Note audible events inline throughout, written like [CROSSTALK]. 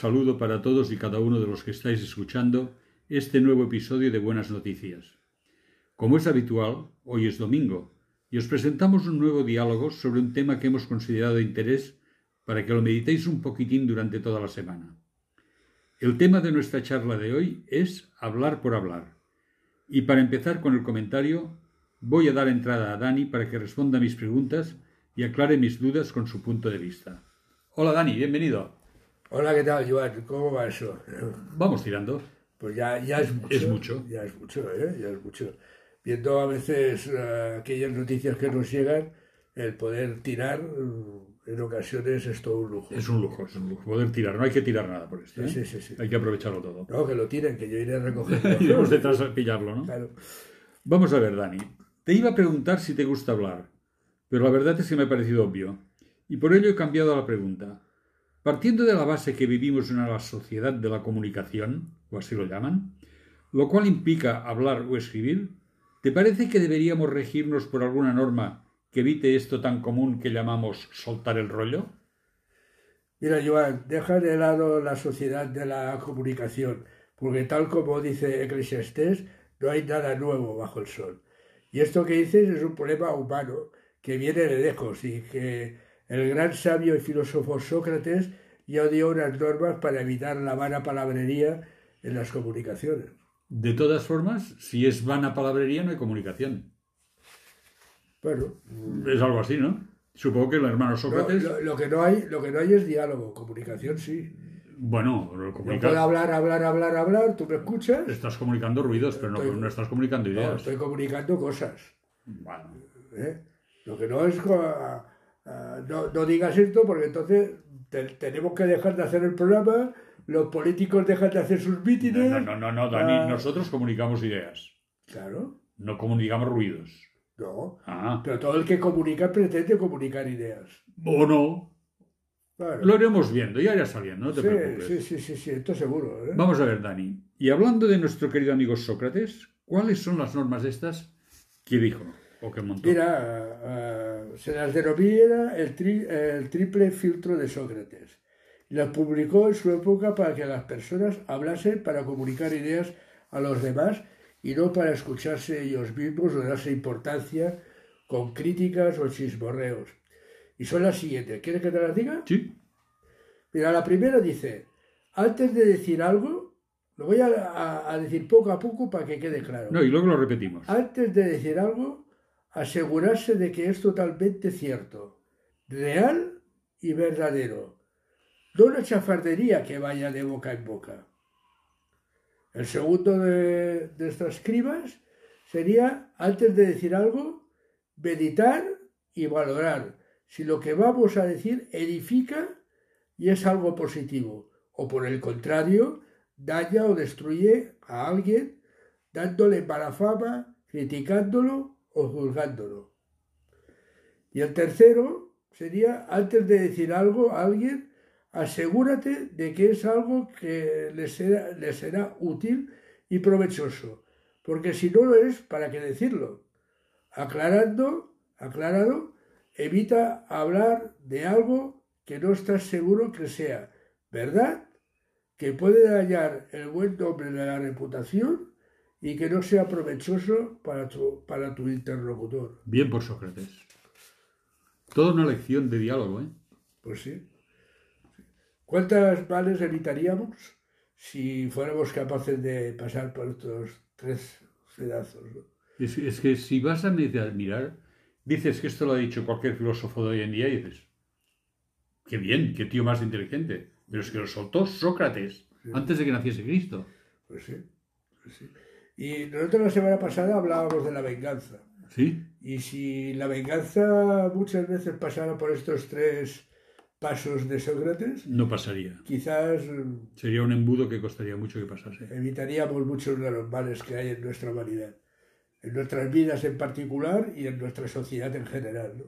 Saludo para todos y cada uno de los que estáis escuchando este nuevo episodio de Buenas Noticias. Como es habitual, hoy es domingo y os presentamos un nuevo diálogo sobre un tema que hemos considerado de interés para que lo meditéis un poquitín durante toda la semana. El tema de nuestra charla de hoy es hablar por hablar. Y para empezar con el comentario, voy a dar entrada a Dani para que responda a mis preguntas y aclare mis dudas con su punto de vista. Hola Dani, bienvenido. Hola, ¿qué tal, Joan? ¿Cómo va eso? Vamos tirando. Pues ya, ya es mucho. Es mucho. Ya es mucho, ¿eh? Ya es mucho. Viendo a veces uh, aquellas noticias que nos llegan, el poder tirar uh, en ocasiones es todo un lujo. Es un lujo, es un lujo. Poder tirar, no hay que tirar nada por esto. ¿eh? Sí, sí, sí. Hay que aprovecharlo todo. No, que lo tiren, que yo iré a recogerlo. [LAUGHS] Iremos detrás a pillarlo, ¿no? Claro. Vamos a ver, Dani. Te iba a preguntar si te gusta hablar, pero la verdad es que me ha parecido obvio. Y por ello he cambiado la pregunta. Partiendo de la base que vivimos en una sociedad de la comunicación, o así lo llaman, lo cual implica hablar o escribir, ¿te parece que deberíamos regirnos por alguna norma que evite esto tan común que llamamos soltar el rollo? Mira, Joan, deja de lado la sociedad de la comunicación, porque tal como dice Eclesiastés, no hay nada nuevo bajo el sol. Y esto que dices es un problema humano, que viene de lejos y que el gran sabio y filósofo Sócrates ya dio unas normas para evitar la vana palabrería en las comunicaciones. De todas formas, si es vana palabrería, no hay comunicación. Bueno, Es algo así, ¿no? Supongo que el hermano no, Sócrates. lo, lo que no hay, lo que no hay es diálogo, comunicación sí. Bueno, Yo comunica- puedo hablar, hablar, hablar, hablar, tú me escuchas, estás comunicando ruidos, pero no, Estoy- no estás comunicando no, ideas. estoy comunicando cosas. Bueno, ¿eh? Lo que no es ah, no, no digas esto porque entonces te- tenemos que dejar de hacer el programa, los políticos dejan de hacer sus mítines. no, no, no, no, Dani, Ah. nosotros comunicamos ideas, Claro, no comunicamos ruidos. no. Ah, Pero todo el que comunica pretende comunicar ideas. o no, Claro. lo iremos viendo, ya irá saliendo, no te sí, preocupes. sí, sí, sí, sí, esto seguro. ¿eh? Vamos a ver, Dani. Y hablando de nuestro querido amigo Sócrates, ¿cuáles son las normas estas que dijo Mira, ah, se las denomina el, tri- el triple filtro de Sócrates. Las publicó en su época para que las personas hablasen para comunicar ideas a los demás y no para escucharse ellos mismos o darse importancia con críticas o chismorreos. Y son las siguientes. ¿Quieres que te las diga? Sí, Mira, la primera dice, antes de decir algo, lo voy a, a- a decir poco a poco para que quede claro. no, y luego lo repetimos. Antes de decir algo, asegurarse de que es totalmente cierto, real y verdadero. No una chafardería que vaya de boca en boca. El segundo de, estas cribas sería, antes de decir algo, meditar y valorar si lo que vamos a decir edifica y es algo positivo, o por el contrario, daña o destruye a alguien dándole mala fama, criticándolo o juzgándolo. Y el tercero sería, antes de decir algo a alguien, asegúrate de que es algo que le será, será útil y provechoso, porque si no lo es, ¿para qué decirlo? Aclarando, aclarado, evita hablar de algo que no estás seguro que sea verdad, que puede dañar el buen nombre de la reputación y que no sea provechoso para tu, para tu interlocutor. Bien por Sócrates. Toda una lección de diálogo, ¿eh? Pues sí. ¿Cuántas males evitaríamos si fuéramos capaces de pasar por estos tres pedazos? no? Es, es que si vas a mirar, mirar, dices que esto lo ha dicho cualquier filósofo de hoy en día y dices, qué bien, qué tío más inteligente. Pero es que lo soltó Sócrates antes de que naciese Cristo. Pues sí, pues sí. Y nosotros la semana pasada hablábamos de la venganza. ¿Sí? Y si la venganza muchas veces pasara por estos tres pasos de Sócrates, No pasaría. quizás Sería un embudo que costaría mucho que pasase. evitaríamos muchos de los males que hay en nuestra humanidad, en nuestras vidas en particular y en nuestra sociedad en general. ¿no?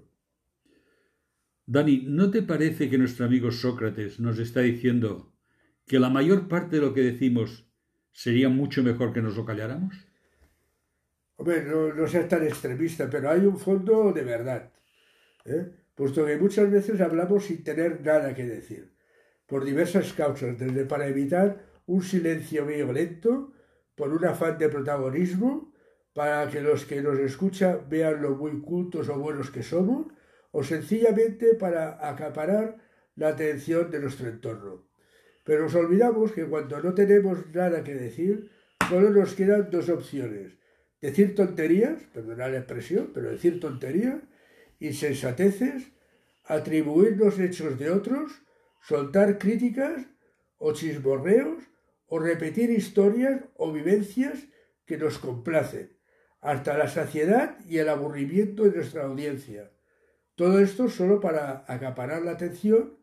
Dani, ¿no te parece que nuestro amigo Sócrates nos está diciendo que la mayor parte de lo que decimos sería mucho mejor que nos lo calláramos? Hombre, no, no seas tan extremista, pero hay un fondo de verdad. ¿eh? Puesto que muchas veces hablamos sin tener nada que decir. por diversas causas, desde para evitar un silencio violento, por un afán de protagonismo, para que los que nos escuchan vean lo muy cultos o buenos que somos, o sencillamente para acaparar la atención de nuestro entorno. Pero nos olvidamos que cuando no tenemos nada que decir, solo nos quedan dos opciones. Decir tonterías, perdonad la expresión, pero decir tonterías, insensateces, atribuirnos hechos de otros, soltar críticas o chismorreos o repetir historias o vivencias que nos complacen, hasta la saciedad y el aburrimiento de nuestra audiencia. Todo esto solo para acaparar la atención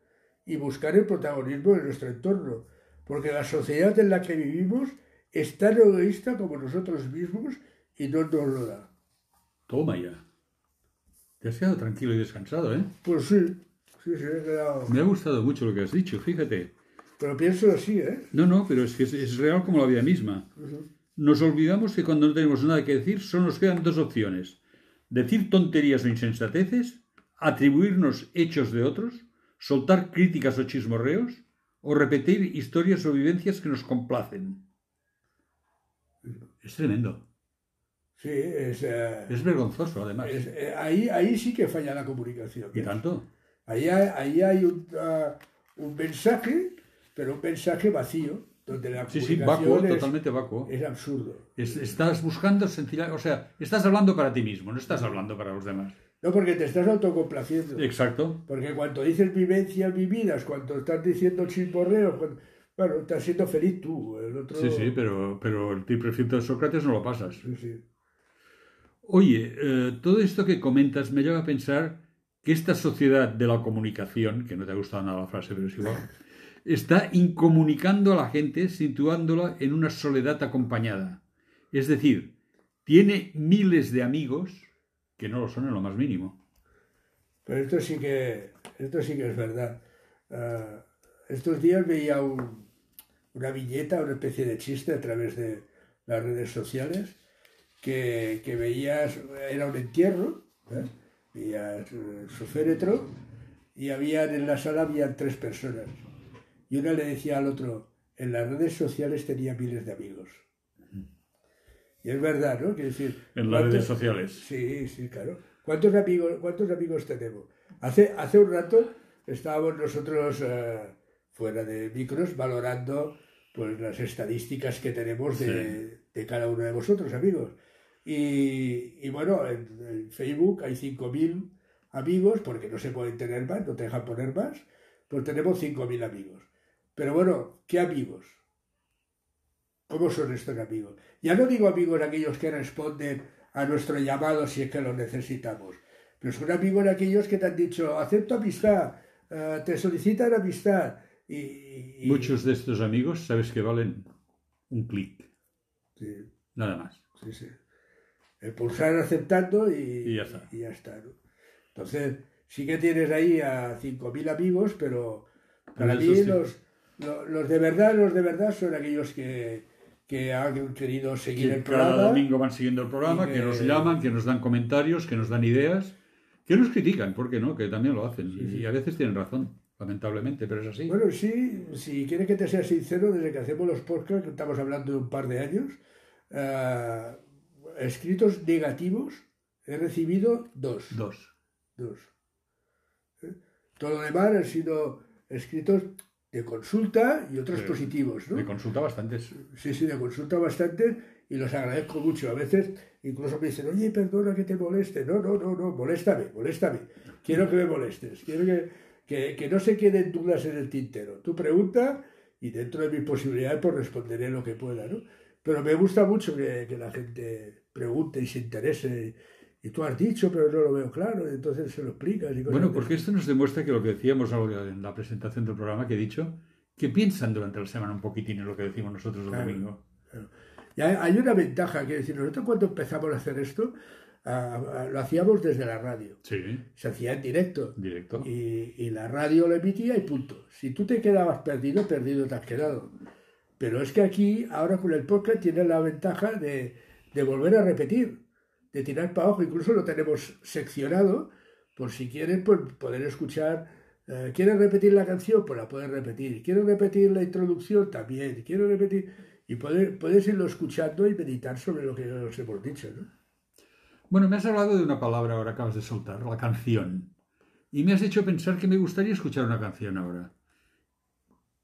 y buscar el protagonismo de nuestro entorno, porque la sociedad en la que vivimos es tan egoísta como nosotros mismos y no nos lo da. Toma ya. Te has quedado tranquilo y descansado, ¿eh? Pues sí, sí, sí, he quedado... Me ha gustado mucho lo que has dicho, fíjate. Pero pienso así, ¿eh? No, no, pero es que es, es real como la vida misma. Nos olvidamos que cuando no tenemos nada que decir, solo nos quedan dos opciones. Decir tonterías o insensateces, atribuirnos hechos de otros, soltar críticas o chismorreos, o repetir historias o vivencias que nos complacen. Es tremendo. Sí, es... eh, Es vergonzoso, además. es- eh, ahí, ahí sí que falla la comunicación. ¿Y tanto? Ahí hay, ahí hay un, ah, un mensaje, pero un mensaje vacío, donde la Sí, sí, comunicación vacuo, es, totalmente vacuo. es absurdo. Es- estás buscando sencilla, o sea, estás hablando para ti mismo, no estás hablando para los demás. No, porque te estás autocomplaciendo. Exacto. Porque cuando dices vivencias vividas, cuando estás diciendo chismorreos, cuando- bueno, estás siendo feliz tú. El otro... Sí, sí, pero, pero el triplefito de Sócrates no lo pasas. Sí, sí. Oye, eh, todo esto que comentas me lleva a pensar que esta sociedad de la comunicación, que no te ha gustado nada la frase, pero es igual, [LAUGHS] está incomunicando a la gente, situándola en una soledad acompañada. Es decir, tiene miles de amigos que no lo son en lo más mínimo. Pero esto sí que, esto sí que es verdad. Ah, estos días veía un- una viñeta, una especie de chiste a través de las redes sociales, que, que veías, era un entierro, ¿eh? veías eh, su féretro, y habían, en la sala habían tres personas. Y una le decía al otro, en las redes sociales tenía miles de amigos. Y es verdad, ¿no? Quiero decir, En las ¿cuántos- redes sociales. Sí, sí, claro. ¿Cuántos amigos, cuántos amigos tenemos? Hace, hace un rato estábamos nosotros eh, fuera de micros valorando pues, las estadísticas que tenemos de, de cada uno de vosotros, amigos. Y, y bueno, en, en Facebook hay 5.000 amigos, porque no se pueden tener más, no te dejan poner más, pues tenemos 5.000 amigos. Pero bueno, ¿qué amigos? ¿Cómo son estos amigos? Ya no digo amigos aquellos que responden a nuestro llamado si es que lo necesitamos, pero son amigos aquellos que te han dicho, acepto amistad, eh, te solicitan amistad. Y, y- Muchos de estos amigos, sabes que valen un clic, Sí, nada más. sí, sí. El pulsar aceptando y, Y ya está. y ya está, ¿no? Entonces, sí que tienes ahí a 5.000 amigos, pero para mí los, lo- los de verdad, los de verdad son aquellos que, que han querido seguir el Que cada programa. domingo van siguiendo el programa, que... que- nos llaman, que nos dan comentarios, que nos dan ideas, que nos critican, ¿por qué no? Que también lo hacen. Y a veces tienen razón, lamentablemente, pero es así. Bueno, sí, si quieres que te sea sincero, desde que hacemos los podcasts, que estamos hablando de un par de años, eh, escritos negativos he recibido dos. Dos. dos. ¿Eh? Todo lo demás han sido escritos de consulta y otros positivos, ¿no? Me consulta bastantes. Sí, sí, de consulta bastante y los agradezco mucho. A veces incluso me dicen, oye, perdona que te moleste. No, no, no, no, moléstame, moléstame. Quiero que me molestes. Quiero que, que, que no se queden dudas en el tintero. Tú pregunta y dentro de mis posibilidades pues responderé lo que pueda, ¿no? Pero me gusta mucho que, que la gente pregunte y se interese. Y tú has dicho, pero no lo veo claro, entonces se lo explicas. Y Bueno, porque esto nos demuestra que lo que decíamos en la presentación del programa que he dicho, que piensan durante la semana un poquitín en lo que decimos nosotros el Claro. domingo. Y hay, una ventaja, quiero decir, nosotros cuando empezamos a hacer esto, lo hacíamos desde la radio. Sí, Se hacía en directo. directo. Y, y la radio lo emitía y punto. Si tú te quedabas perdido, perdido te has quedado. Pero es que aquí, ahora con el podcast, tienes la ventaja de, de volver a repetir, de tirar para abajo. Incluso lo tenemos seccionado, por si quieres pues, poder escuchar Eh, ¿Quieres repetir la canción? Pues la puedes repetir. ¿Quieres repetir la introducción? También. ¿Quieres repetir? Y puedes, puedes irlo escuchando y meditar sobre lo que os hemos dicho, ¿no? Bueno, me has hablado de una palabra ahora acabas de soltar, la canción. Y me has hecho pensar que me gustaría escuchar una canción ahora.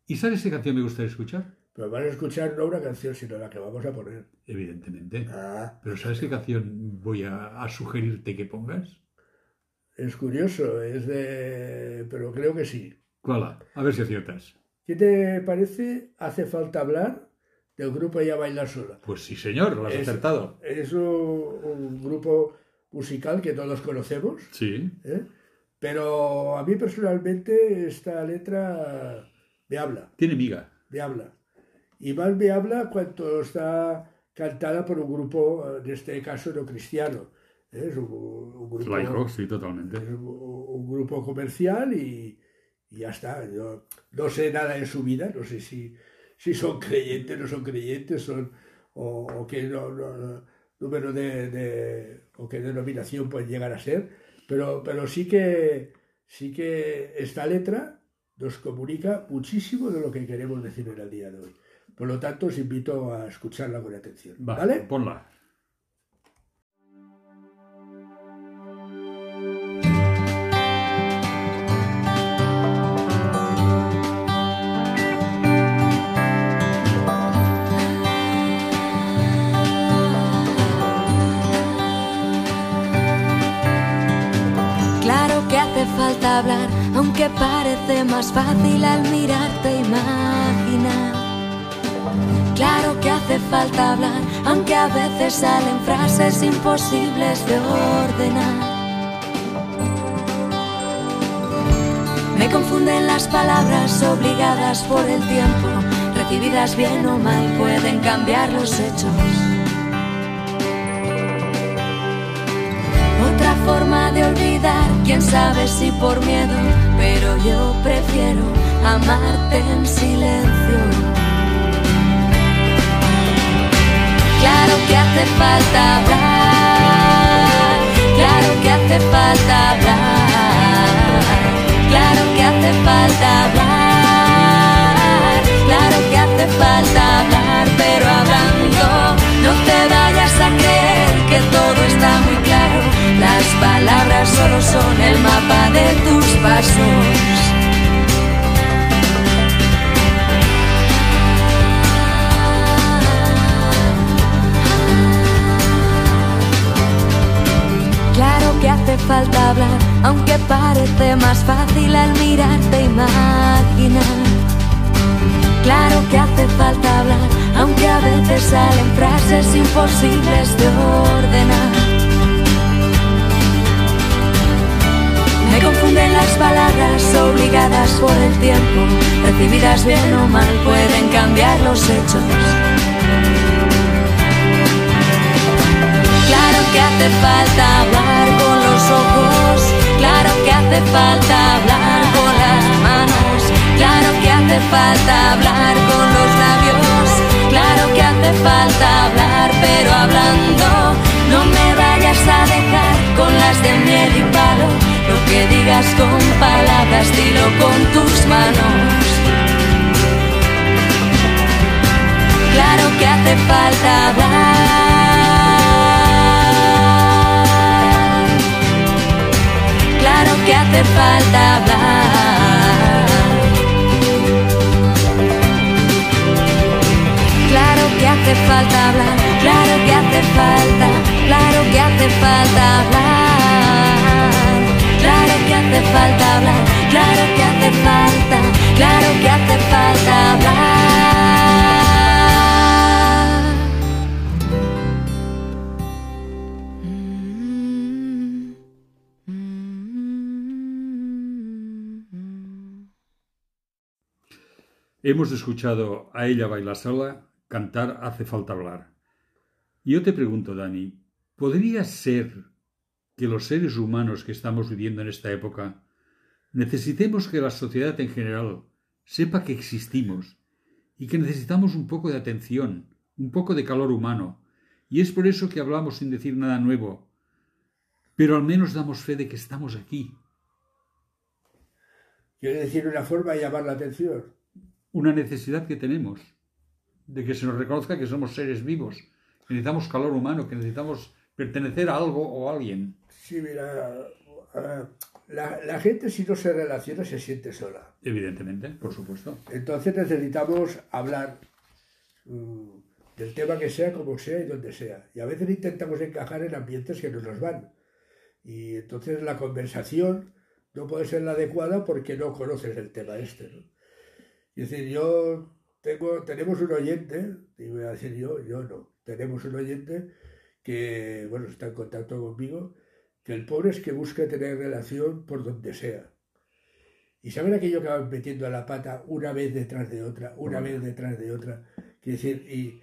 ¿Y sabes qué canción me gustaría escuchar? Pero van a escuchar no una canción, sino la que vamos a poner. Evidentemente. Ah, Pero ¿sabes qué canción voy a, a sugerirte que pongas? es curioso, es de... pero creo que sí. ¿Cuál? A ver si aciertas. ¿Qué te parece? Hace falta hablar del grupo Ella Baila Sola. Pues sí, señor, lo has Es- acertado. Es un, un grupo musical que todos conocemos, Sí. ¿eh? pero a mí personalmente esta letra me habla, Tiene miga. me habla. Y más me habla cuando está cantada por un grupo, en este caso no cristiano. ¿eh? Es un, un grupo, Laico, sí, totalmente. es un, un grupo comercial y, y ya está. Yo no sé nada de su vida, no sé si, si son creyentes, no son creyentes, son, o, o qué no- no- no- número de, de- o qué denominación pueden llegar a ser, pero, pero sí que sí que esta letra nos comunica muchísimo de lo que queremos decir en el día de hoy. Por lo tanto, os invito a escucharla con atención. Va, ¿Vale? ponla. Claro que hace falta hablar, aunque parece más fácil al mirarte imaginar. Claro que hace falta hablar, aunque a veces salen frases imposibles de ordenar. Me confunden las palabras obligadas por el tiempo, recibidas bien o mal pueden cambiar los hechos. Otra forma de olvidar, quién sabe si por miedo, pero yo prefiero amarte en silencio. Claro que hace falta hablar, claro que hace falta hablar, claro que hace falta hablar, claro que hace falta hablar, pero hablando no te vayas a creer que todo está muy claro, las palabras solo son el mapa de tus pasos. Hace falta hablar, aunque parece más fácil al mirarte imaginar. Claro que hace falta hablar, aunque a veces salen frases imposibles de ordenar. Me confunden las palabras obligadas por el tiempo, recibidas bien o mal pueden cambiar los hechos. Claro que hace falta claro que hace falta hablar con las manos, claro que hace falta hablar con los labios, claro que hace falta hablar, pero hablando no me vayas a dejar con las de miel y palo, lo que digas con palabras, dilo con tus manos. Claro que hace falta hablar. Que hace falta hablar. Claro que hace falta hablar. Claro que hace falta. Claro que hace falta hablar. Claro que hace falta hablar. Claro que hace falta. Claro que hace falta hablar. Hemos escuchado a ella bailar sola, cantar Hace falta hablar. Yo te pregunto, Dani, ¿podría ser que los seres humanos que estamos viviendo en esta época necesitemos que la sociedad en general sepa que existimos y que necesitamos un poco de atención, un poco de calor humano, y es por eso que hablamos sin decir nada nuevo, pero al menos damos fe de que estamos aquí. Quiere decir una forma de llamar la atención. Una necesidad que tenemos de que se nos reconozca que somos seres vivos, que necesitamos calor humano, que necesitamos pertenecer a algo o a alguien. Sí, mira, la, la gente si no se relaciona se siente sola. Evidentemente, por supuesto. Entonces necesitamos hablar mm, del tema que sea, como sea y donde sea. Y a veces intentamos encajar en ambientes que no nos van. Y entonces la conversación no puede ser la adecuada porque no conoces el tema este. ¿no? Es decir, yo tengo, tenemos un oyente, y voy a decir yo, yo no, tenemos un oyente que, bueno, está en contacto conmigo, que el pobre es que busca tener relación por donde sea. Y saben aquello que van metiendo a la pata una vez detrás de otra, una vez detrás de otra. Quiere decir, y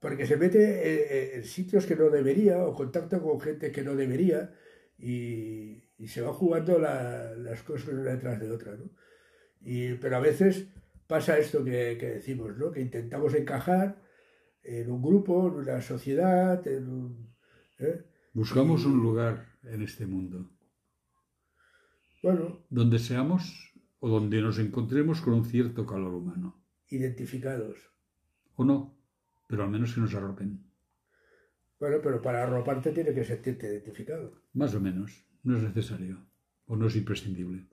porque se mete en, en sitios que no debería o contacta con gente que no debería y, se va jugando la- las cosas una detrás de otra. ¿no? Y, pero a veces pasa esto que, que decimos, ¿no? que intentamos encajar en un grupo, en una sociedad, en un... ¿eh? Buscamos un lugar en este mundo Bueno, donde seamos o donde nos encontremos con un cierto calor humano. identificados. O no, pero al menos que nos arropen. Bueno, pero para arroparte tiene que sentirte identificado. Más o menos. No es necesario. O no es imprescindible.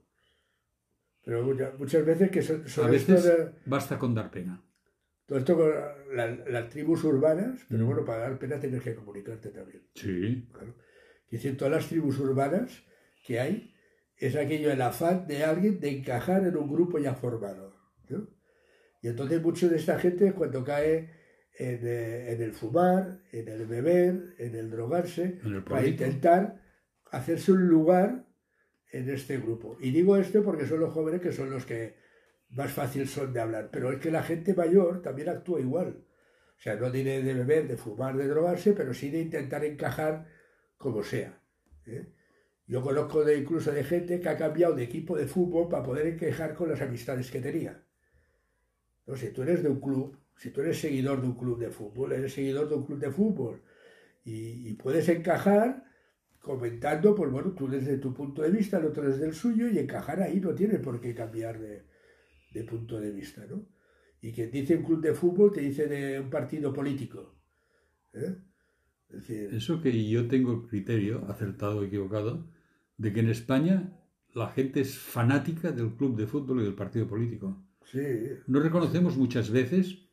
Pero mucha- muchas veces que so- A sobre esto de- basta con dar pena. todo esto con la- las tribus urbanas, pero Mm. bueno, para dar pena tienes que comunicarte también. Sí, Claro. Es decir, todas las tribus urbanas que hay es aquello, el afán de alguien de encajar en un grupo ya formado. ¿no? Y entonces mucho de esta gente cuando cae en, eh, en el fumar, en el beber, en el drogarse, En el para intentar hacerse un lugar en este grupo. Y digo esto porque son los jóvenes que son los que más fácil son de hablar, pero es que la gente mayor también actúa igual. O sea, no diré de beber, de fumar, de drogarse, pero sí de intentar encajar como sea. ¿eh? Yo conozco de, incluso de gente que ha cambiado de equipo de fútbol para poder encajar con las amistades que tenía. No, si tú eres de un club, si tú eres seguidor de un club de fútbol, eres seguidor de un club de fútbol y, y puedes encajar comentando, pues bueno, tú desde tu punto de vista, el otro desde el suyo y encajar ahí no tiene por qué cambiar de, de punto de vista, ¿no? Y quien dice un club de fútbol te dice de un partido político. ¿eh? Es decir, Eso que yo tengo el criterio, acertado o equivocado, de que en España la gente es fanática del club de fútbol y del partido político. sí, No reconocemos muchas veces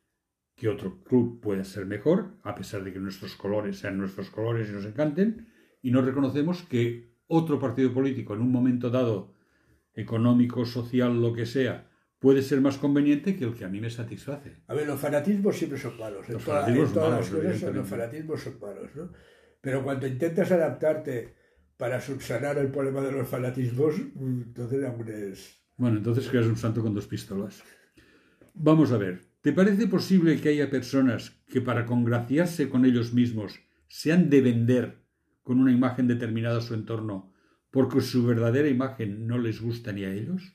que otro club pueda ser mejor, a pesar de que nuestros colores sean nuestros colores y nos encanten, y no reconocemos que otro partido político en un momento dado, económico, social, lo que sea, puede ser más conveniente que el que a mí me satisface. A ver, los fanatismos siempre son malos. En, Los toda- fanatismos en son todas malos, las cosas son- los fanatismos son malos, ¿no? Pero cuando intentas adaptarte para subsanar el problema de los fanatismos, mm, entonces aún es... Bueno, entonces creas un santo con dos pistolas. Vamos a ver, ¿te parece posible que haya personas que para congraciarse con ellos mismos se han de vender con una imagen determinada a su entorno porque su verdadera imagen no les gusta ni a ellos?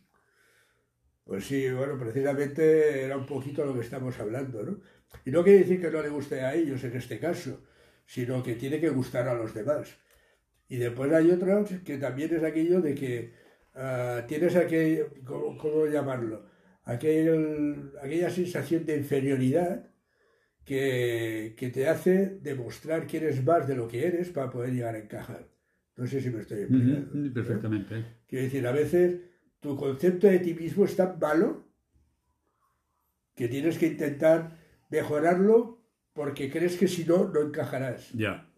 Pues sí, bueno, precisamente era un poquito lo que estamos hablando, ¿no? Y no quiere decir que no le guste a ellos en este caso, sino que tiene que gustar a los demás. Y después hay otros que también es aquello de que ah, tienes aquel, ¿cómo, llamarlo? Aquel, aquella sensación de inferioridad que, que te hace demostrar que eres más de lo que eres para poder llegar a encajar. No sé si me estoy explicando. Perfectamente. Quiero decir, a veces tu concepto de ti mismo es tan malo que tienes que intentar mejorarlo porque crees que si no, no encajarás. Ya.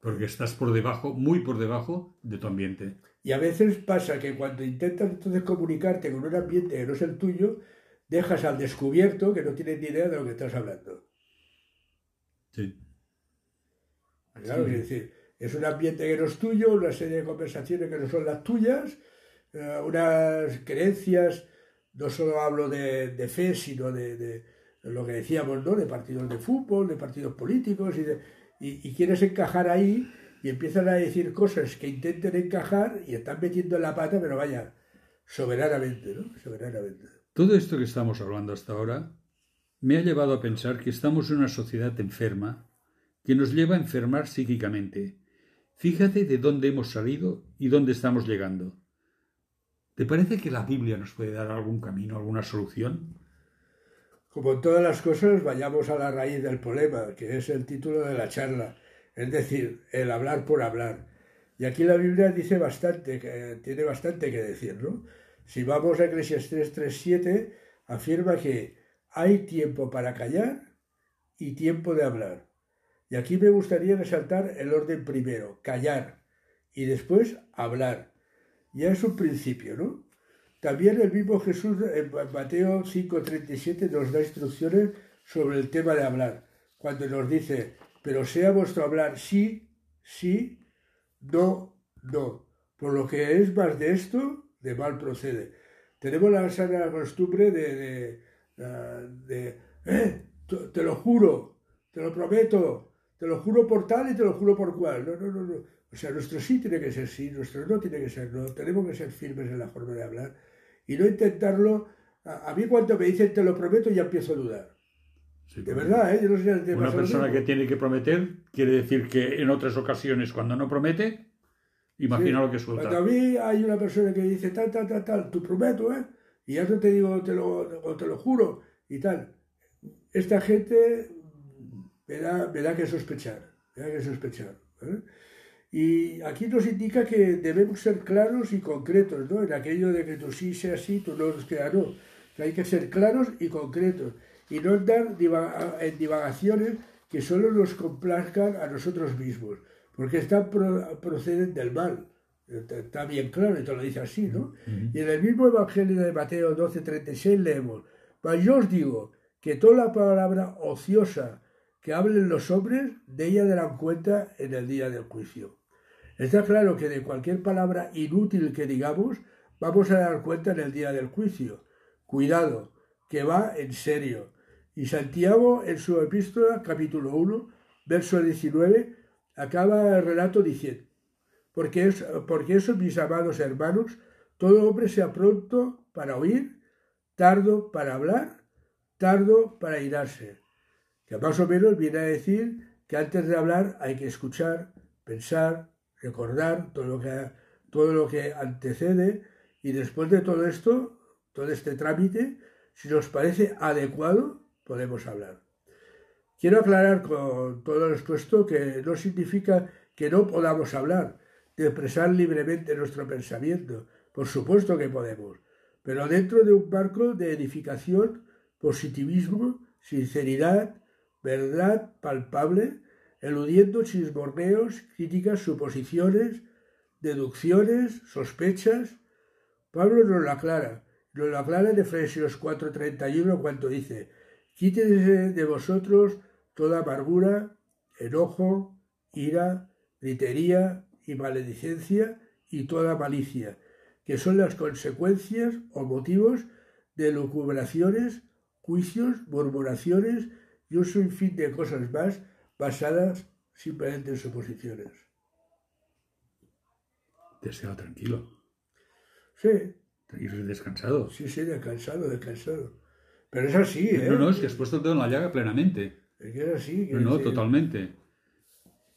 Porque estás por debajo, muy por debajo de tu ambiente. Y a veces pasa que cuando intentas entonces comunicarte con un ambiente que no es el tuyo, dejas al descubierto que no tienes ni idea de lo que estás hablando. Sí. Claro, Sí. es decir, es un ambiente que no es tuyo, una serie de conversaciones que no son las tuyas, eh, unas creencias, no solo hablo de, de fe, sino de, de lo que decíamos, ¿no? De partidos de fútbol, de partidos políticos, y, de- y- y quieres encajar ahí y empiezan a decir cosas que intenten encajar y están metiendo en la pata, pero vaya, soberanamente, ¿no? Soberanamente. Todo esto que estamos hablando hasta ahora me ha llevado a pensar que estamos en una sociedad enferma que nos lleva a enfermar psíquicamente. Fíjate de dónde hemos salido y dónde estamos llegando. ¿Te parece que la Biblia nos puede dar algún camino, alguna solución? Como en todas las cosas, vayamos a la raíz del problema, que es el título de la charla, es decir, el hablar por hablar. Y aquí la Biblia dice bastante, que tiene bastante que decir, ¿no? Si vamos a Eclesiastes 3.7, afirma que hay tiempo para callar y tiempo de hablar. Y aquí me gustaría resaltar el orden primero, callar, y después hablar. Ya es un principio, ¿no? También el mismo Jesús en Mateo 5:37 nos da instrucciones sobre el tema de hablar, cuando nos dice, pero sea vuestro hablar sí, sí, no, no. Por lo que es más de esto, de mal procede. Tenemos la sana costumbre de, de, eh, te lo juro, te lo prometo, te lo juro por tal y te lo juro por cual. No, no, no, no. O sea, nuestro sí tiene que ser sí, nuestro no tiene que ser no. Tenemos que ser firmes en la forma de hablar y no intentarlo. A, mí cuando me dicen te lo prometo ya empiezo a dudar. de verdad, ¿eh? Yo no sé Una persona que tiene que prometer quiere decir que en otras ocasiones cuando no promete, imagina lo que suelta. Cuando a mí hay una persona que dice tal, tal, tal, tal, tú prometo, ¿eh? Y ya no te digo, te lo, te lo juro y tal. Esta gente me da, me da que sospechar, me da que sospechar. Y aquí nos indica que debemos ser claros y concretos, ¿no? En aquello de que tú sí sea sí, tú no sea no. Que hay que ser claros y concretos y no andar en divagaciones que solo nos complazcan a nosotros mismos, porque están proceden del mal. Está bien claro, y te lo dice así, ¿no? Y en el mismo Evangelio de Mateo 12:36 leemos, mas yo os digo que toda la palabra ociosa que hablen los hombres, de ella darán cuenta en el día del juicio. Está claro que de cualquier palabra inútil que digamos, vamos a dar cuenta en el día del juicio. Cuidado, que va en serio. Y Santiago, en su epístola, capítulo 1, verso 19, acaba el relato diciendo, porque, es, eso, mis amados hermanos, todo hombre sea pronto para oír, tardo para hablar, tardo para irarse. Que más o menos viene a decir que antes de hablar hay que escuchar, pensar, recordar todo lo que, todo lo que antecede y después de todo esto, todo este trámite, si nos parece adecuado, podemos hablar. Quiero aclarar con todo lo expuesto que no significa que no podamos hablar, de expresar libremente nuestro pensamiento. Por supuesto que podemos, pero dentro de un marco de edificación, positivismo, sinceridad, verdad palpable, eludiendo chismorreos, críticas, suposiciones, deducciones, sospechas. Pablo nos lo aclara, nos lo aclara en Efesios 4:31 cuando dice, quítense de vosotros toda amargura, enojo, ira, gritería y maledicencia y toda malicia, que son las consecuencias o motivos de lucubraciones, juicios, murmuraciones y un sinfín de cosas más basadas simplemente en suposiciones. Deseo tranquilo. Sí. Y descansado. Sí, sí, descansado, descansado. Pero es así, ¿eh? No, no, es que has puesto el dedo en la llaga plenamente. Es que es así. no, no, totalmente.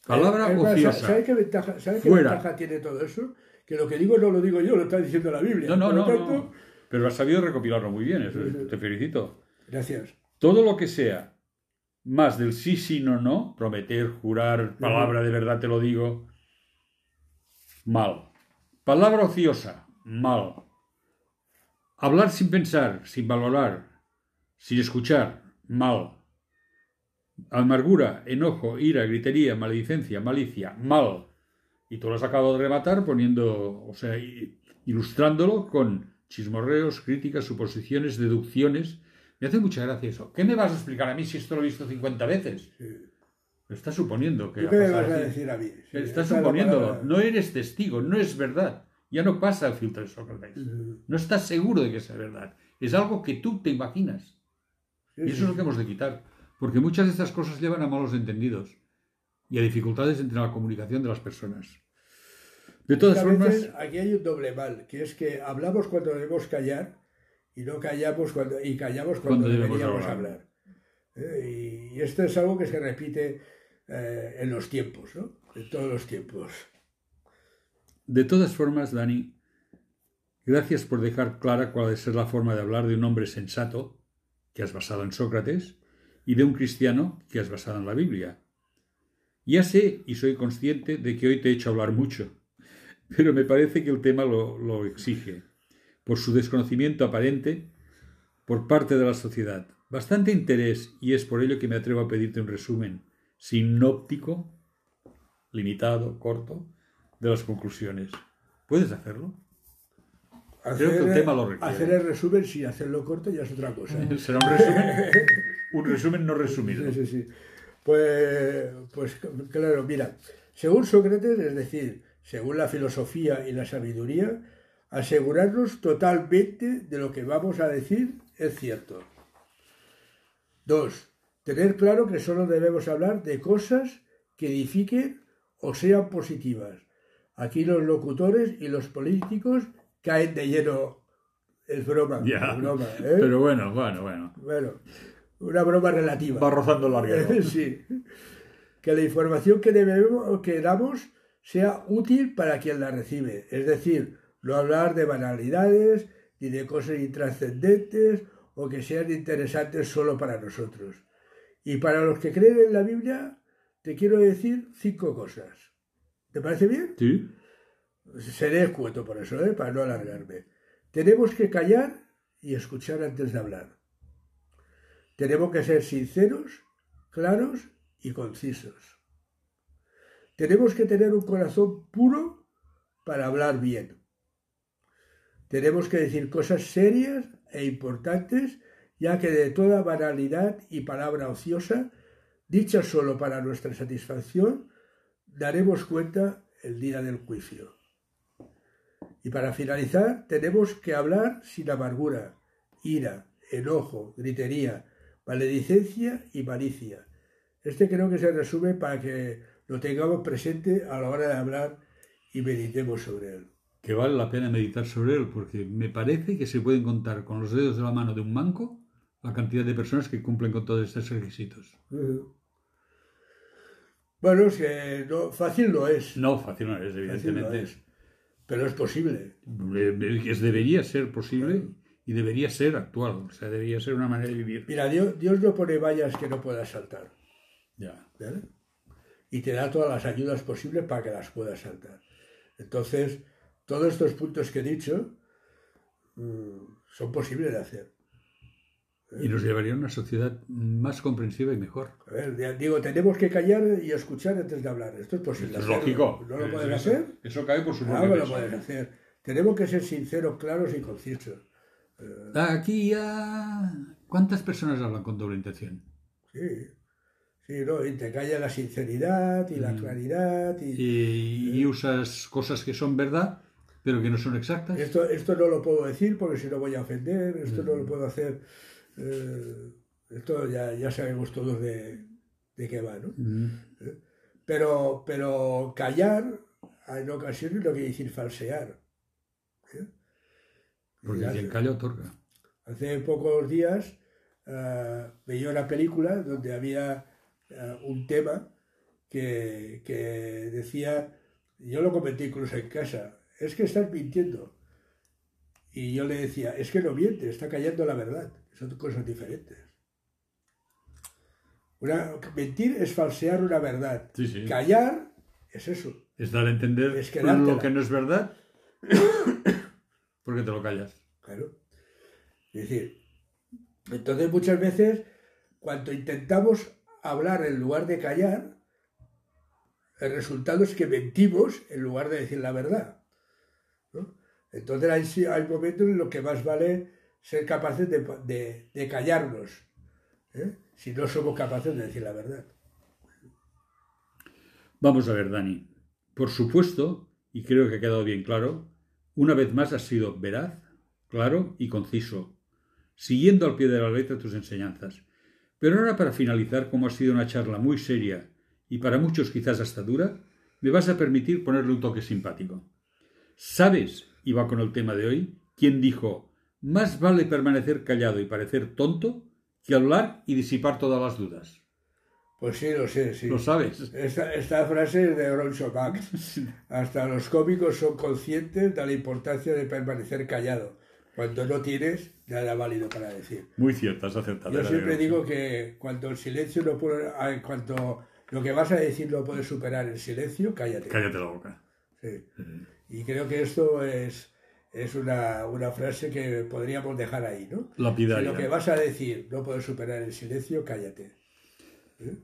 Palabra ociosa. ¿Sabes qué, ventaja, ¿sabe qué ventaja, tiene todo eso? Que lo que digo no lo digo yo, lo está diciendo la Biblia. No, no, no, no, Pero has sabido recopilarlo muy bien, eso, te felicito. Gracias. Todo lo que sea más del sí, sí, no, no, prometer, jurar, palabra de verdad te lo digo, mal. Palabra ociosa, mal. Hablar sin pensar, sin valorar, sin escuchar, mal. Amargura, enojo, ira, gritería, maledicencia, malicia, mal. Y tú lo has acabado de rematar poniendo, o sea, ilustrándolo con chismorreos, críticas, suposiciones, deducciones, me hace mucha gracia eso. ¿Qué me vas a explicar a mí si esto lo he visto 50 veces? Lo estás suponiendo que... ¿Qué me vas a decir a mí? estás suponiéndolo. No eres testigo, no es verdad. Ya no pasa el filtro de Sócrates. No estás seguro de que sea verdad. Es algo que tú te imaginas. y eso es lo que hemos de quitar. Porque muchas de estas cosas llevan a malos entendidos y a dificultades entre la comunicación de las personas. De todas formas... Aquí hay un doble mal, que es que hablamos cuando debemos callar y no callamos cuando, y callamos cuando, deberíamos hablar. ¿Eh? Y, esto es algo que se repite eh, en los tiempos, ¿no? En todos los tiempos. De todas formas, Dani, Gracias por dejar clara cuál es la forma de hablar de un hombre sensato, que has basado en Sócrates, y de un cristiano, que has basado en la Biblia. Ya sé y soy consciente de que hoy te he hecho hablar mucho, [LAUGHS] pero me parece que el tema lo, lo exige, por su desconocimiento aparente por parte de la sociedad. Bastante interés y es por ello que me atrevo a pedirte un resumen sinóptico, limitado, corto, de las conclusiones. ¿Puedes hacerlo? Hacer, Creo que el tema lo requiere. Hacer el resumen sin hacerlo corto ya es otra cosa. [LAUGHS] Será un resumen, un [LAUGHS] resumen no resumido. Sí, sí, sí. Pues, pues claro, mira, según Sócrates, es decir, según la filosofía y la sabiduría, asegurarnos totalmente de lo que vamos a decir es cierto. Dos, tener claro que solo debemos hablar de cosas que edifiquen o sean positivas. Aquí los locutores y los políticos caen de lleno. Es broma, Ya, es broma, ¿eh? Pero bueno, bueno, bueno. Bueno, una broma relativa. Va rozando el larguero. [LAUGHS] sí. Que la información que, debemos, que damos sea útil para quien la recibe. Es decir, no hablar de banalidades ni de cosas intrascendentes o que sean interesantes solo para nosotros. Y para los que creen en la Biblia, te quiero decir cinco cosas. ¿Te parece bien? Sí. Seré escueto por eso, ¿eh? para no alargarme. Tenemos que callar y escuchar antes de hablar. Tenemos que ser sinceros, claros y concisos. Tenemos que tener un corazón puro para hablar bien. Tenemos que decir cosas serias e importantes, ya que de toda banalidad y palabra ociosa, dicha solo para nuestra satisfacción, daremos cuenta el día del juicio. Y para finalizar, tenemos que hablar sin amargura, ira, enojo, gritería, maledicencia y malicia. Este creo que se resume para que lo tengamos presente a la hora de hablar y meditemos sobre él. Que vale la pena meditar sobre él, porque me parece que se pueden contar con los dedos de la mano de un manco la cantidad de personas que cumplen con todos estos requisitos. Bueno, es que no, fácil no es, No, fácil no es, no evidentemente. es, pero es posible. Es, debería ser posible y debería ser actual. O sea, debería ser una manera de vivir. Mira, Dios, Dios no pone vallas que no puedas saltar. Ya. ¿vale? Y te da todas las ayudas posibles para que las puedas saltar. Entonces, todos estos puntos que he dicho mm, son posibles de hacer. Y nos llevaría a una sociedad más comprensiva y mejor. A ver, digo, tenemos que callar y escuchar antes de hablar. Esto es posible. Es lógico. ¿No lo Eso- pueden eso- hacer? Eso cae por su Claro propio que lo pueden hacer. Tenemos que ser sinceros, claros y concisos. Aquí ya... ¿Cuántas personas hablan con doble intención? Sí. Sí, ¿no? Y te calla la sinceridad y la Mm. claridad. Y... Y, y usas cosas que son verdad, pero que no son exactas. Esto, esto no lo puedo decir porque si no voy a ofender, esto no Mm. lo puedo hacer. Eh, esto ya, ya sabemos todos de, de qué va, ¿no? Mm. Pero, pero callar en ocasiones no quiere decir falsear. ¿eh? Porque quien calla otorga. hace pocos días eh, veía una película donde había eh, un tema que, que decía, yo lo comenté incluso en casa, es que estás mintiendo. Y yo le decía, es que no miente, está callando la verdad. Son cosas diferentes. Una, mentir es falsear una verdad. Sí, sí. Callar es eso. Es dar a entender Es lo que no es verdad [COUGHS] porque te lo callas. Claro. Es decir, entonces muchas veces cuando intentamos hablar en lugar de callar, el resultado es que mentimos en lugar de decir la verdad. ¿no? Entonces hay, hay momentos en los que más vale ser capaces de, de- callarnos, ¿eh? si no somos capaces de decir la verdad. Vamos a ver, Dani. Por supuesto, y creo que ha quedado bien claro, una vez más has sido veraz, claro y conciso, siguiendo al pie de la letra tus enseñanzas. Pero ahora para finalizar, como ha sido una charla muy seria y para muchos quizás hasta dura, me vas a permitir ponerle un toque simpático. ¿Sabes, y va con el tema de hoy, quién dijo, más vale permanecer callado y parecer tonto que hablar y disipar todas las dudas? Pues sí, lo sé, sí. ¿Lo sabes? Esta, esta frase es de Groucho Marx. [LAUGHS] Hasta los cómicos son conscientes de la importancia de permanecer callado cuando no tienes nada válido para decir. Muy cierta, es acertada. Yo siempre digo que cuando el silencio no puede, ah, en cuanto lo que vas a decir no puede superar el silencio, cállate. Cállate la boca. Sí. Y creo que esto es, es una, una frase que podríamos dejar ahí, ¿no? Si Lapidaria. lo que vas a decir no puede superar el silencio, cállate. ¿Eh?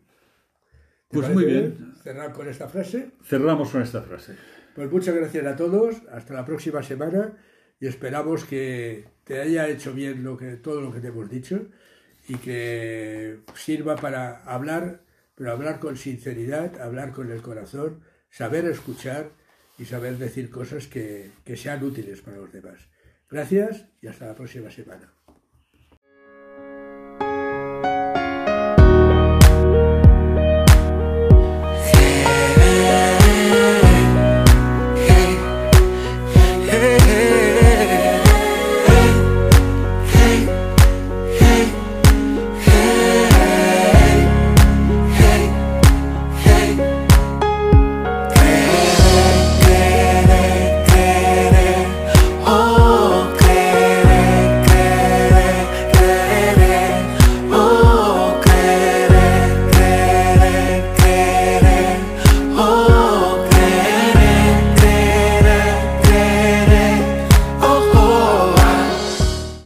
¿Te Pues muy bien. Cerrar con esta frase. Cerramos con esta frase. Pues muchas gracias a todos. Hasta la próxima semana y esperamos que te haya hecho bien lo que, todo lo que te hemos dicho y que sirva para hablar, pero hablar con sinceridad, hablar con el corazón, saber escuchar y saber decir cosas que, que sean útiles para los demás. Gracias y hasta la próxima semana.